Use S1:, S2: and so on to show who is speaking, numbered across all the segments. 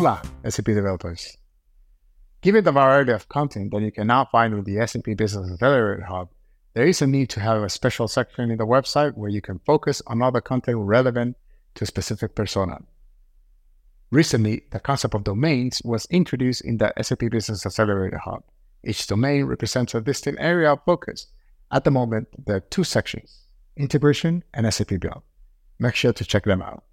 S1: Hola, SAP developers. Given the variety of content that you can now find with the SAP Business Accelerator Hub, there is a need to have a special section in the website where you can focus on other content relevant to a specific persona. Recently, the concept of domains was introduced in the SAP Business Accelerator Hub. Each domain represents a distinct area of focus. At the moment, there are two sections integration and SAP Build. Make sure to check them out.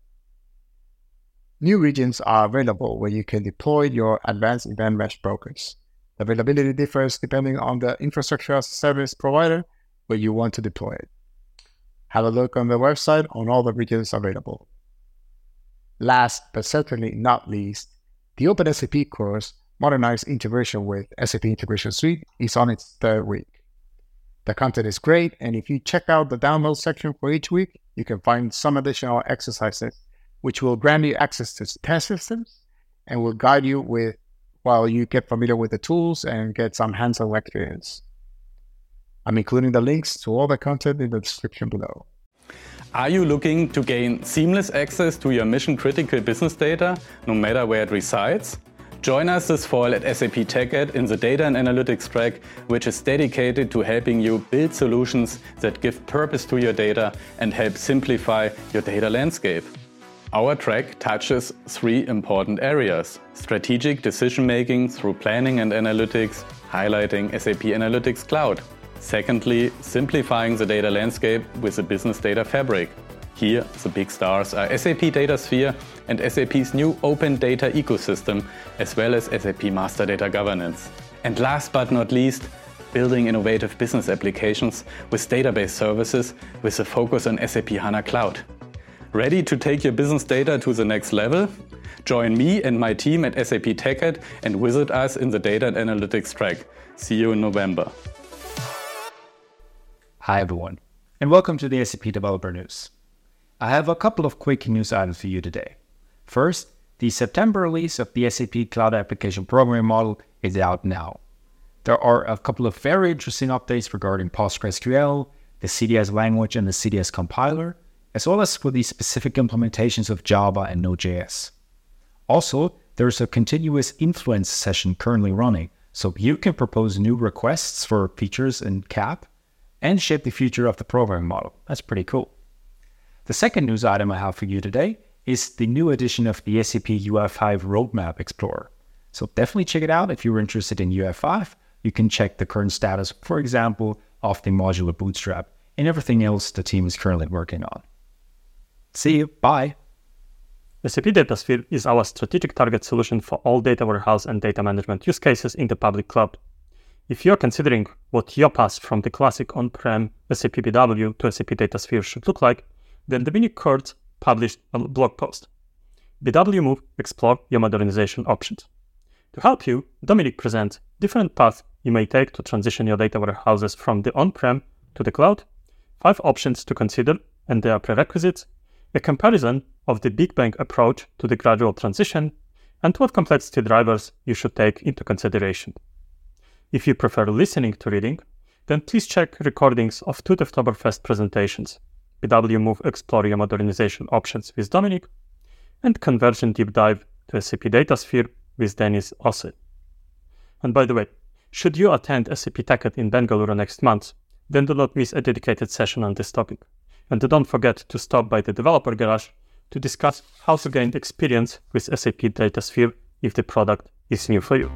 S1: New regions are available where you can deploy your advanced event mesh brokers. The availability differs depending on the infrastructure as a service provider where you want to deploy it. Have a look on the website on all the regions available. Last but certainly not least, the OpenSAP course, Modernized Integration with SAP Integration Suite, is on its third week. The content is great, and if you check out the download section for each week, you can find some additional exercises which will grant you access to test systems and will guide you with while you get familiar with the tools and get some hands-on experience. I'm including the links to all the content in the description below.
S2: Are you looking to gain seamless access to your mission critical business data, no matter where it resides? Join us this fall at SAP TechEd in the Data and Analytics track, which is dedicated to helping you build solutions that give purpose to your data and help simplify your data landscape. Our track touches three important areas strategic decision making through planning and analytics, highlighting SAP Analytics Cloud. Secondly, simplifying the data landscape with the Business Data Fabric. Here, the big stars are SAP DataSphere and SAP's new open data ecosystem, as well as SAP Master Data Governance. And last but not least, building innovative business applications with database services with a focus on SAP HANA Cloud. Ready to take your business data to the next level? Join me and my team at SAP TechEd and visit us in the Data and Analytics track. See you in November.
S3: Hi, everyone, and welcome to the SAP Developer News. I have a couple of quick news items for you today. First, the September release of the SAP Cloud Application Programming Model is out now. There are a couple of very interesting updates regarding PostgreSQL, the CDS language, and the CDS compiler, as well as for the specific implementations of Java and Node.js. Also, there's a continuous influence session currently running, so you can propose new requests for features in CAP and shape the future of the programming model. That's pretty cool. The second news item I have for you today is the new edition of the SAP UI5 Roadmap Explorer. So definitely check it out if you're interested in UI5. You can check the current status, for example, of the modular bootstrap and everything else the team is currently working on. See you. Bye.
S4: SAP DataSphere is our strategic target solution for all data warehouse and data management use cases in the public cloud. If you're considering what your path from the classic on-prem SAP BW to SAP DataSphere should look like, then Dominic Kurtz published a blog post. BW Move explore your modernization options. To help you, Dominic presents different paths you may take to transition your data warehouses from the on-prem to the cloud, five options to consider and their prerequisites, a comparison of the Big Bang approach to the gradual transition, and what complexity drivers you should take into consideration. If you prefer listening to reading, then please check recordings of two Devtoberfest presentations, BW Move Explore Your Modernization Options with Dominic, and Conversion Deep Dive to SAP DataSphere with Dennis Osse. And by the way, should you attend SAP TechEd in Bangalore next month, then do not miss a dedicated session on this topic. And don't forget to stop by the developer garage to discuss how to gain experience with SAP DataSphere if the product is new for you.